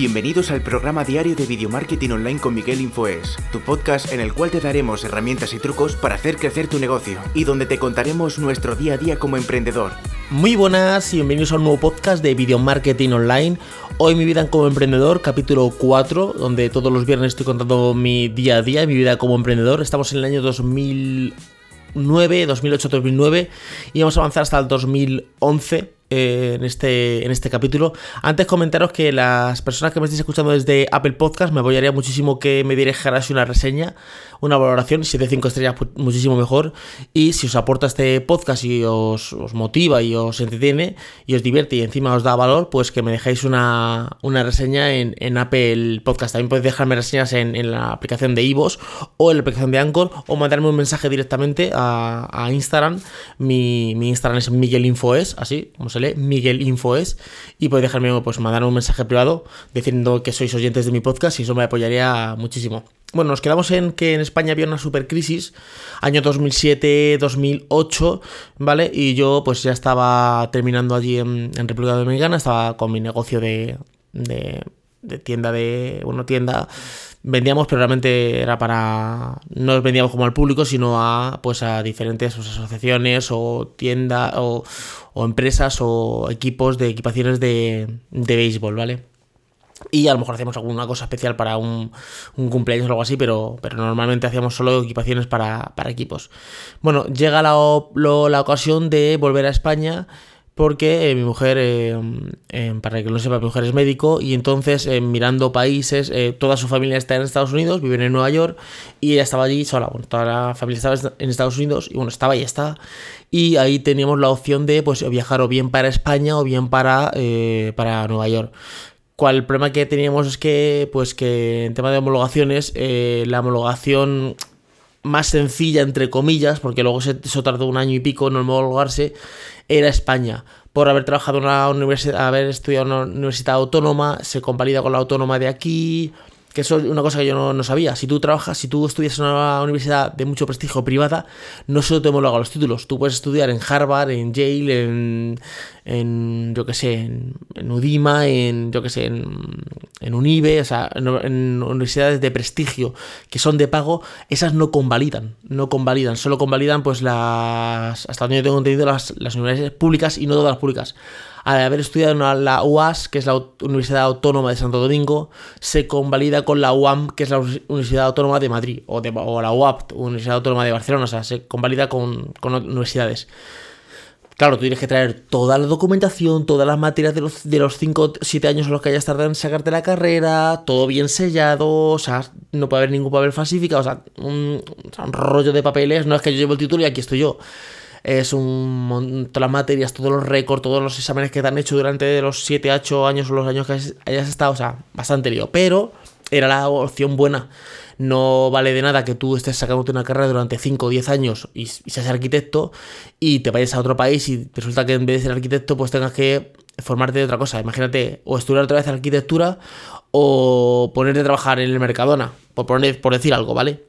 Bienvenidos al programa diario de Video Marketing Online con Miguel Infoes, tu podcast en el cual te daremos herramientas y trucos para hacer crecer tu negocio y donde te contaremos nuestro día a día como emprendedor. Muy buenas y bienvenidos a un nuevo podcast de Video Marketing Online. Hoy mi vida como emprendedor, capítulo 4, donde todos los viernes estoy contando mi día a día, mi vida como emprendedor. Estamos en el año 2009, 2008, 2009 y vamos a avanzar hasta el 2011 eh, en, este, en este capítulo. Antes comentaros que las personas que me estéis escuchando desde Apple Podcast me apoyaría muchísimo que me dijeras una reseña, una valoración, si de 5 estrellas pues, muchísimo mejor. Y si os aporta este podcast y os, motiva y os entretiene y os divierte y encima os da valor, pues que me dejéis una, reseña en, Apple Podcast. También podéis dejarme reseñas en, la aplicación de Ivos o en la aplicación de Anchor o mandarme un mensaje directamente a, Instagram. Mi, mi, Instagram es miguelinfoes, así como se Miguel Infoes, y podéis dejarme, pues mandar un mensaje privado diciendo que sois oyentes de mi podcast y eso me apoyaría muchísimo. Bueno, nos quedamos en que en España había una super crisis, año 2007-2008, ¿vale? Y yo pues ya estaba terminando allí en, República Dominicana, estaba con mi negocio de, de, de tienda de, bueno, tienda vendíamos, pero realmente era para. No vendíamos como al público, sino a pues a diferentes pues, asociaciones o tiendas o, empresas o equipos de equipaciones de, de béisbol, ¿vale? Y a lo mejor hacíamos alguna cosa especial para un, cumpleaños o algo así, pero, pero normalmente hacíamos solo equipaciones para, equipos. Bueno, llega la, la ocasión de volver a España porque eh, mi mujer, eh, eh, para que lo sepa, mi mujer es médico y entonces mirando países, toda su familia está en Estados Unidos, viven en Nueva York y ella estaba allí sola, bueno, toda la familia estaba en Estados Unidos y bueno, estaba y está y ahí teníamos la opción de pues viajar o bien para España o bien para, para Nueva York. ¿Cuál el problema que teníamos es que, pues que en tema de homologaciones, la homologación más sencilla, entre comillas, porque luego eso tardó un año y pico en homologarse, era España. Por haber trabajado en una universidad, haber estudiado en una universidad autónoma, se convalida con la autónoma de aquí, que eso es una cosa que yo no, sabía. Si tú trabajas, si tú estudias en una universidad de mucho prestigio privada, no solo te homologan los títulos. Tú puedes estudiar en Harvard, en Yale, en, en yo que sé, en, Udima, en, yo que sé, en, en Unive, o sea, en, universidades de prestigio que son de pago, esas no convalidan, no convalidan, solo convalidan pues las, hasta donde yo tengo entendido, las, las universidades públicas y no todas las públicas al haber estudiado en la UAS, que es la Universidad Autónoma de Santo Domingo, se convalida con la UAM, que es la Universidad Autónoma de Madrid, o, de, la UAP, Universidad Autónoma de Barcelona, o sea, se convalida con, universidades. Claro, tú tienes que traer toda la documentación, todas las materias de los, de los 5 7 años en los que hayas tardado en sacarte la carrera, todo bien sellado, o sea, no puede haber ningún papel falsificado, o sea, un, un rollo de papeles, no es que yo llevo el título y aquí estoy yo es un todas las materias, todos los récords, todos los exámenes que te han hecho durante los 7, 8 años o los años que hayas estado, o sea, bastante lío. Pero era la opción buena. No vale de nada que tú estés sacándote una carrera durante 5 o 10 años y, seas arquitecto y te vayas a otro país y resulta que en vez de ser arquitecto pues tengas que formarte de otra cosa. Imagínate, o estudiar otra vez arquitectura o ponerte a trabajar en el Mercadona, por, poner, por decir algo, ¿vale?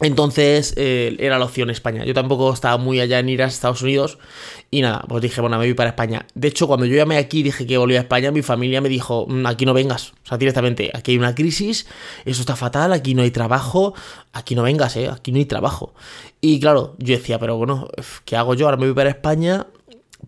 Entonces eh, era la opción España. Yo tampoco estaba muy allá en ir a Estados Unidos. Y nada, pues dije, bueno, me voy para España. De hecho, cuando yo llamé aquí y dije que volvía a España, mi familia me dijo, mm, aquí no vengas. O sea, directamente, aquí hay una crisis, eso está fatal, aquí no hay trabajo, aquí no vengas, ¿eh? Aquí no hay trabajo. Y claro, yo decía, pero bueno, ¿qué hago yo? Ahora me voy para España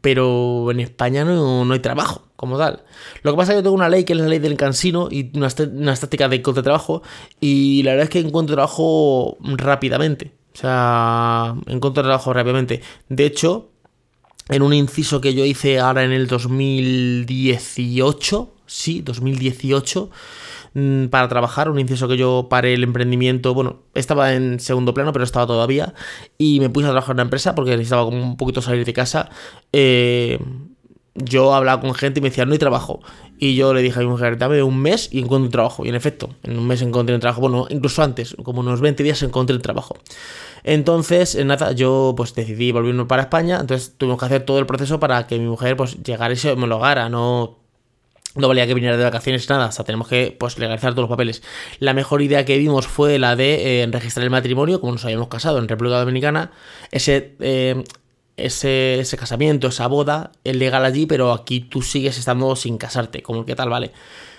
pero en España no, hay trabajo como tal. Lo que pasa es que yo tengo una ley que es la ley del cansino y una, una estática de trabajo y la verdad es que encuentro trabajo rápidamente. O sea, encuentro trabajo rápidamente. De hecho, en un inciso que yo hice ahora en el 2018, sí, 2018, Mm, para trabajar, un inciso que yo paré el emprendimiento, bueno, estaba en segundo plano, pero estaba todavía, y me puse a trabajar en una empresa porque necesitaba como un poquito salir de casa. Eh, yo hablaba con gente y me decía, no hay trabajo. Y yo le dije a mi mujer, dame un mes y encuentro un trabajo. Y en efecto, en un mes encontré un trabajo. Bueno, incluso antes, como unos 20 días encontré un trabajo. Entonces, nada, yo pues decidí volverme para España. Entonces tuvimos que hacer todo el proceso para que mi mujer pues llegara y se homologara. No no valía que viniera de vacaciones nada, o sea, tenemos que pues, legalizar todos los papeles. La mejor idea que vimos fue la de eh, registrar el matrimonio, como nos habíamos casado en República Dominicana. Ese, eh, ese, ese, casamiento, esa boda, es legal allí, pero aquí tú sigues estando sin casarte, como que tal, vale.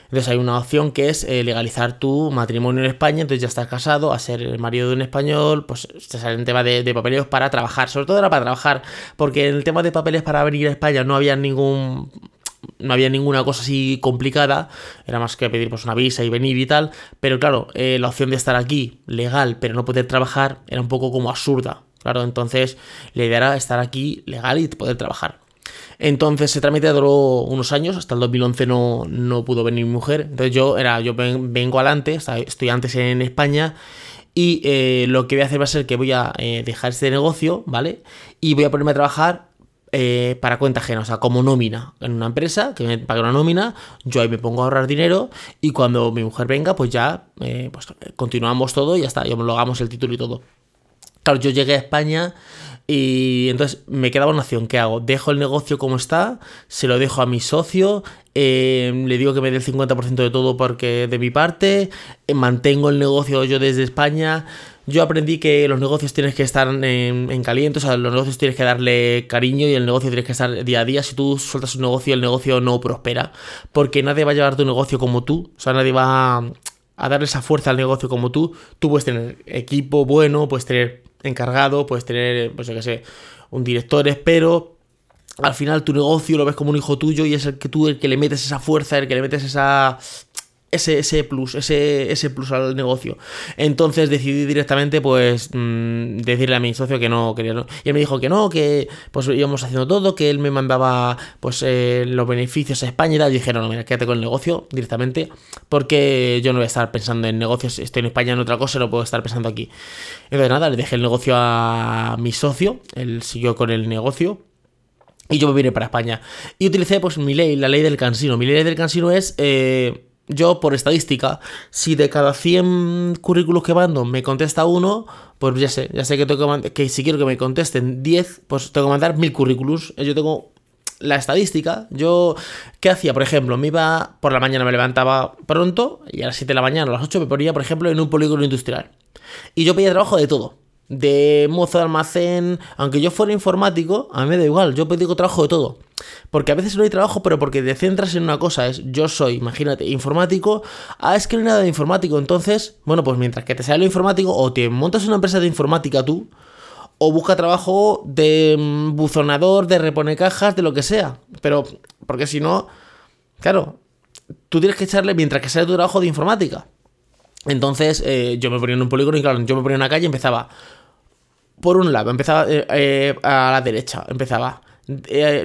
Entonces hay una opción que es eh, legalizar tu matrimonio en España, entonces ya estás casado, a ser el marido de un español, pues te sale el tema de, de papeleos para trabajar, sobre todo era para trabajar, porque en el tema de papeles para venir a España no había ningún no había ninguna cosa así complicada, era más que pedir pues una visa y venir y tal, pero claro, eh, la opción de estar aquí legal pero no poder trabajar era un poco como absurda, claro, entonces la idea era estar aquí legal y poder trabajar. Entonces ese trámite duró unos años, hasta el 2011 no, no pudo venir mi mujer, entonces yo era, yo vengo adelante, estoy antes en España y eh, lo que voy a hacer va a ser que voy a eh, dejar este negocio, ¿vale? Y voy a ponerme a trabajar eh, para cuenta ajena, o sea, como nómina en una empresa que me paga una nómina, yo ahí me pongo a ahorrar dinero y cuando mi mujer venga, pues ya eh, pues continuamos todo y ya está, yo lo hagamos el título y todo. Claro, yo llegué a España y entonces me quedaba una opción, ¿qué hago? ¿Dejo el negocio como está? ¿Se lo dejo a mi socio? Eh, ¿Le digo que me dé el 50% de todo porque de mi parte? ¿Mantengo el negocio yo desde España? Yo aprendí que los negocios tienes que estar en, caliente, o sea, los negocios tienes que darle cariño y el negocio tienes que estar día a día. Si tú sueltas un negocio, el negocio no prospera, porque nadie va a llevar tu negocio como tú, o sea, nadie va a, darle esa fuerza al negocio como tú. Tú puedes tener equipo bueno, puedes tener encargado, puedes tener, pues yo qué sé, un director, pero al final tu negocio lo ves como un hijo tuyo y es el que tú el que le metes esa fuerza, el que le metes esa ese, plus, ese, ese plus al negocio. Entonces decidí directamente, pues, mm, decirle a mi socio que no quería. No. Y él me dijo que no, que pues íbamos haciendo todo, que él me mandaba, pues, eh, los beneficios a España y tal. Y dije, no, no, mira, quédate con el negocio directamente, porque yo no voy a estar pensando en negocios. Estoy en España en otra cosa, no puedo estar pensando aquí. Entonces, nada, le dejé el negocio a mi socio, él siguió con el negocio. Y yo me vine para España. Y utilicé, pues, mi ley, la ley del cansino. Mi ley del cansino es. Eh, yo, por estadística, si de cada 100 currículos que mando me contesta uno, pues ya sé, ya sé que tengo que, que si quiero que me contesten 10, pues tengo que mandar 1000 currículos. Yo tengo la estadística. Yo, ¿qué hacía? Por ejemplo, me iba por la mañana, me levantaba pronto y a las 7 de la mañana, a las 8 me ponía, por ejemplo, en un polígono industrial. Y yo pedía trabajo de todo de mozo de almacén, aunque yo fuera informático, a mí me da igual, yo digo trabajo de todo. Porque a veces no hay trabajo, pero porque te centras en una cosa, es yo soy, imagínate, informático, ah, es que no hay nada de informático, entonces, bueno, pues mientras que te sale lo informático, o te montas una empresa de informática tú, o busca trabajo de mm, buzonador, de repone cajas, de lo que sea. Pero, porque si no, claro, tú tienes que echarle mientras que sale tu trabajo de informática. Entonces eh, yo me ponía en un polígono y claro, yo me ponía en una calle y empezaba por un lado, empezaba eh, eh, a la derecha, empezaba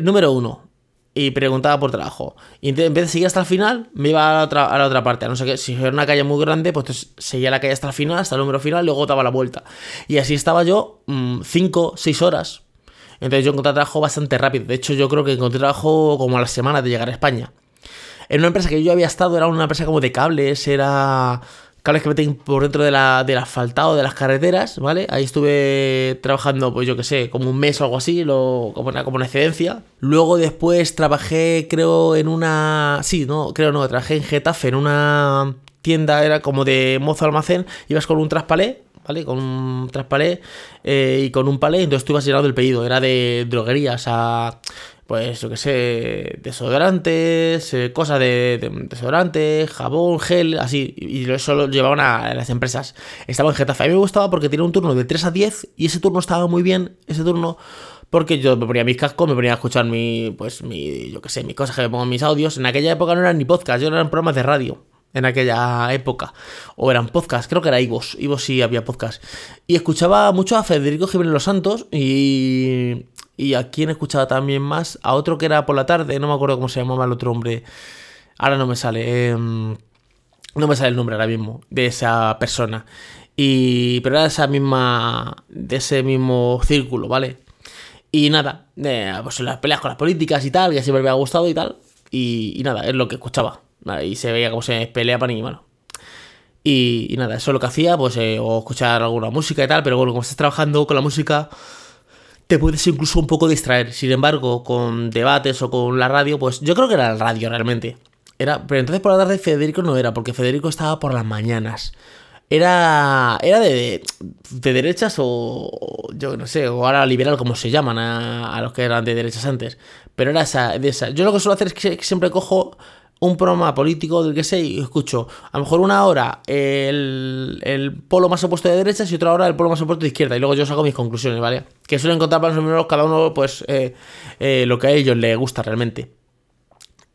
número uno y preguntaba por trabajo. Y en vez de seguir hasta el final, me iba a la otra, a la otra parte. A no sé qué, si era una calle muy grande, pues seguía la calle hasta el final, hasta el número final, luego daba la vuelta. Y así estaba yo 5, mm, 6 horas. Entonces yo encontré trabajo bastante rápido. De hecho, yo creo que encontré trabajo como a la semana de llegar a España. En una empresa que yo había estado, era una empresa como de cables, era cables que meten por dentro de la, del asfaltado de las carreteras, ¿vale? Ahí estuve trabajando, pues yo que sé, como un mes o algo así, lo, como, una, como una excedencia. Luego después trabajé, creo, en una... Sí, no, creo no, trabajé en Getafe, en una tienda, era como de mozo almacén, ibas con un traspalé, ¿vale? Con un traspalé eh, y con un palé, entonces tú ibas llenando el pedido, era de droguerías a pues yo que sé, desodorantes, eh, cosas de, de, jabón, gel, así, y eso lo llevaban a las empresas. Estaba en Getafe. A mí me gustaba porque tenía un turno de 3 a 10 y ese turno estaba muy bien, ese turno, porque yo me ponía mis cascos, me ponía a escuchar mi, pues mi, yo que sé, mis cosas que me pongo mis audios. En aquella época no eran ni podcast, eran programas de radio en aquella época. O eran podcast, creo que era Ivos. Ivos sí había podcast. Y escuchaba mucho a Federico Jiménez Los Santos y, y a quien escuchaba también más, a otro que era por la tarde, no me acuerdo cómo se llamaba el otro hombre, ahora no me sale, em, no me sale el nombre ahora mismo de esa persona. Y, pero era de esa misma, de ese mismo círculo, ¿vale? Y nada, pues las peleas con las políticas y tal, que siempre me ha gustado y tal. Y, nada, es lo que escuchaba. Y se veía cómo se peleaban y bueno. Y, nada, eso es lo que hacía, pues, eh, o escuchar alguna música y tal, pero bueno, como estás trabajando con la música, te puedes incluso un poco distraer. Sin embargo, con debates o con la radio, pues yo creo que era la radio realmente. Era, pero entonces por la tarde Federico no era, porque Federico estaba por las mañanas. Era, era de, de derechas o, yo no sé, o ahora liberal como se llaman a, los que eran de derechas antes. Pero era esa, de esa. Yo lo que suelo hacer es que siempre cojo un programa político del que sé y escucho a lo mejor una hora el, el polo más opuesto de derechas y otra hora el polo más opuesto de izquierda. Y luego yo saco mis conclusiones, ¿vale? Que suelen encontrar para los números cada uno, pues, eh, eh, lo que a ellos les gusta realmente.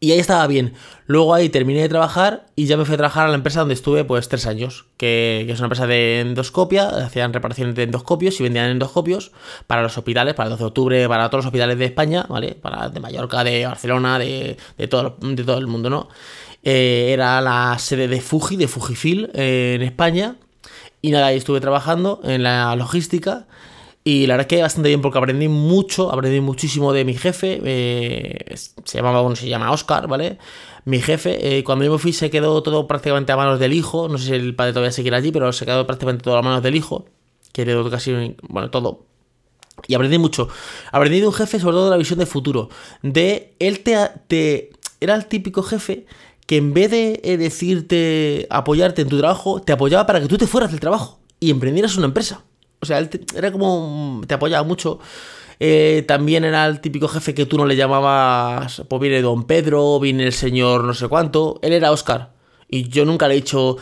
Y ahí estaba bien. Luego ahí terminé de trabajar y ya me fui a trabajar a la empresa donde estuve pues tres años, que, es una empresa de endoscopia, hacían reparaciones de endoscopios y vendían endoscopios para los hospitales, para el 12 de octubre, para todos los hospitales de España, ¿vale? Para de Mallorca, de Barcelona, de, todo, de todo el mundo, ¿no? Eh, era la sede de Fuji, de Fujifil eh, en España. Y nada, ahí estuve trabajando en la logística. Y la verdad es que bastante bien porque aprendí mucho, aprendí muchísimo de mi jefe. Eh, se llamaba, bueno, se llama Oscar, ¿vale? Mi jefe, eh, cuando yo me fui se quedó todo prácticamente a manos del hijo. No sé si el padre todavía seguirá allí, pero se quedó prácticamente todo a manos del hijo. Que heredó casi, bueno, todo. Y aprendí mucho. Aprendí de un jefe, sobre todo de la visión de futuro. De él te, te era el típico jefe que en vez de eh, decirte apoyarte en tu trabajo, te apoyaba para que tú te fueras del trabajo y emprendieras una empresa. O sea, él era como. te apoyaba mucho. Eh, también era el típico jefe que tú no le llamabas. Pues viene Don Pedro, viene el señor no sé cuánto. Él era Oscar. Y yo nunca le he dicho.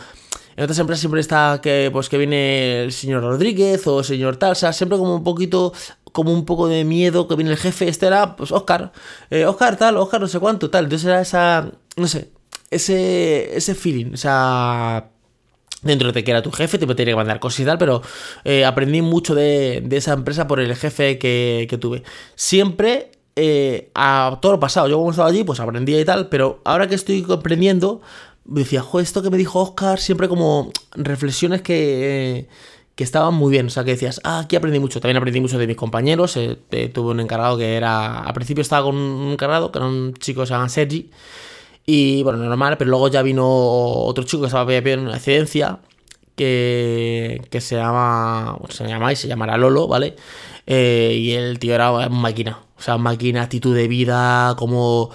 En otras empresas siempre está que, pues, que viene el señor Rodríguez o el señor Talsa. Siempre como un poquito. Como un poco de miedo que viene el jefe. Este era, pues, Oscar. Eh, Oscar, tal, Oscar, no sé cuánto, tal. Entonces era esa. No sé. Ese, ese feeling. Esa dentro de que era tu jefe, te tenía que mandar cosas y tal, pero eh, aprendí mucho de, esa empresa por el jefe que, tuve. Siempre eh, a todo lo pasado, yo como estaba allí, pues aprendía y tal, pero ahora que estoy comprendiendo, decía, jo, esto que me dijo Oscar, siempre como reflexiones que... que estaban muy bien, o sea, que decías, ah, aquí aprendí mucho, también aprendí mucho de mis compañeros, eh, tuve un encargado que era, al principio estaba con un encargado, que era un chico que se llama Sergi, y bueno, normal, pero luego ya vino otro chico que estaba en una excedencia que, que se llama, se llama y se llamará Lolo, ¿vale? Eh, y el tío era máquina, o sea, máquina, actitud de vida, cómo,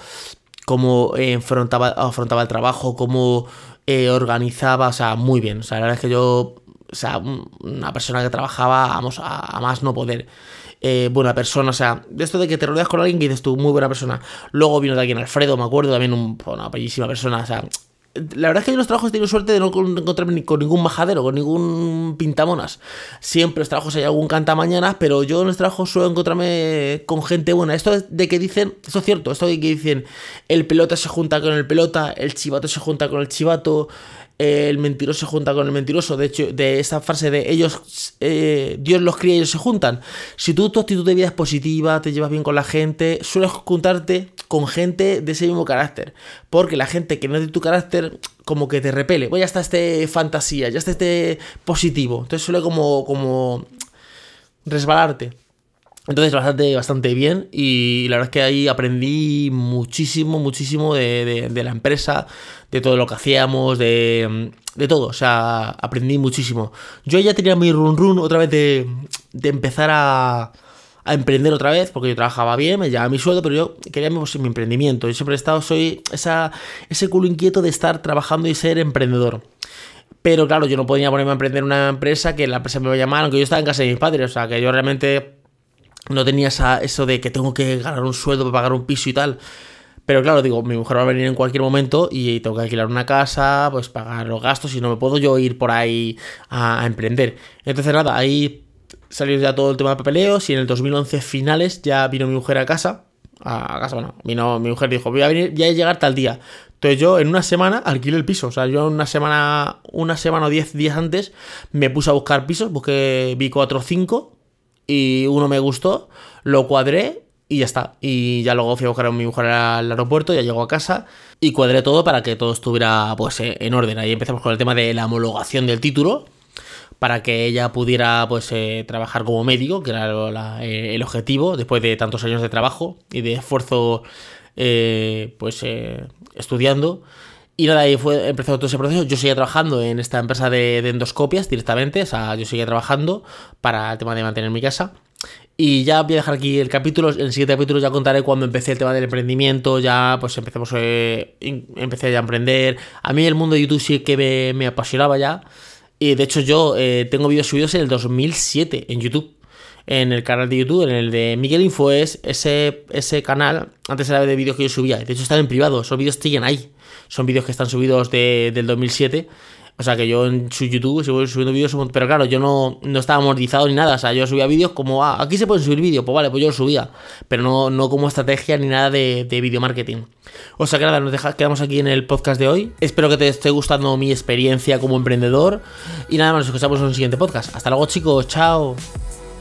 cómo enfrentaba, afrontaba el trabajo, cómo eh, organizaba, o sea, muy bien. O sea, la verdad es que yo, o sea, una persona que trabajaba, vamos, a más no poder. Eh, buena persona. O sea, de esto de que te rodeas con alguien que dices tú, muy buena persona. Luego vino alguien Alfredo, me acuerdo, también un, una bellísima persona. O sea, la verdad es que en los trabajos he tenido suerte de no encontrarme con ningún majadero, con ningún pintamonas. Siempre en los trabajos hay algún cantamañanas, pero yo en los trabajos suelo encontrarme con gente buena. Esto de que dicen, esto es cierto, esto de que dicen el pelota se junta con el pelota, el chivato se junta con el chivato, el mentiroso se junta con el mentiroso. De hecho, de esa frase de ellos, eh, Dios los cría y ellos se juntan. Si tú tu actitud de vida es positiva, te llevas bien con la gente, sueles juntarte con gente de ese mismo carácter. Porque la gente que no es de tu carácter, como que te repele. Ya está este fantasía, ya está este positivo. Entonces suele como, como resbalarte. Entonces bastante, bastante bien y la verdad es que ahí aprendí muchísimo, muchísimo de, de, la empresa, de todo lo que hacíamos, de, de, todo, o sea, aprendí muchísimo. Yo ya tenía mi run run otra vez de, de empezar a, a, emprender otra vez, porque yo trabajaba bien, me llevaba mi sueldo, pero yo quería pues, mi emprendimiento. Yo siempre he estado, soy esa, ese culo inquieto de estar trabajando y ser emprendedor. Pero claro, yo no podía ponerme a emprender una empresa que la empresa me iba a llamar, aunque yo estaba en casa de mis padres, o sea, que yo realmente no tenía eso de que tengo que ganar un sueldo para pagar un piso y tal. Pero claro, digo, mi mujer va a venir en cualquier momento y tengo que alquilar una casa, pues pagar los gastos y no me puedo yo ir por ahí a, emprender. Entonces nada, ahí salió ya todo el tema de papeleos y en el 2011 finales ya vino mi mujer a casa. A casa, bueno, vino, mi mujer dijo, voy a venir, ya a llegar tal día. Entonces yo en una semana alquilé el piso. O sea, yo en una semana, una semana o diez días antes me puse a buscar pisos, busqué, vi cuatro o cinco y uno me gustó, lo cuadré y ya está. Y ya luego fui a buscar a mi mujer al aeropuerto, ya llegó a casa y cuadré todo para que todo estuviera pues eh, en orden. Ahí empezamos con el tema de la homologación del título para que ella pudiera pues eh, trabajar como médico, que era eh, el objetivo después de tantos años de trabajo y de esfuerzo pues estudiando. Y nada, ahí fue, empezó todo ese proceso. Yo seguía trabajando en esta empresa de, endoscopias directamente. O sea, yo seguía trabajando para el tema de mantener mi casa. Y ya voy a dejar aquí el capítulo. En el siguiente capítulo ya contaré cuando empecé el tema del emprendimiento. Ya pues empecemos, eh, empecé ya a emprender. A mí el mundo de YouTube sí que me, apasionaba ya. Y de hecho yo eh, tengo vídeos subidos en el 2007 en YouTube. En el canal de YouTube, en el de Miguel Info, es ese, ese canal, antes era de vídeos que yo subía, de hecho están en privado, esos vídeos siguen ahí, son vídeos que están subidos de, del 2007. O sea que yo en su YouTube sigo subiendo vídeos, pero claro, yo no, no estaba amortizado ni nada. O sea, yo subía vídeos como, ah, aquí se pueden subir vídeos, pues vale, pues yo lo subía. Pero no, no como estrategia ni nada de, de video marketing. O sea que nada, nos quedamos aquí en el podcast de hoy. Espero que te esté gustando mi experiencia como emprendedor. Y nada más, nos escuchamos en un siguiente podcast. Hasta luego, chicos, chao.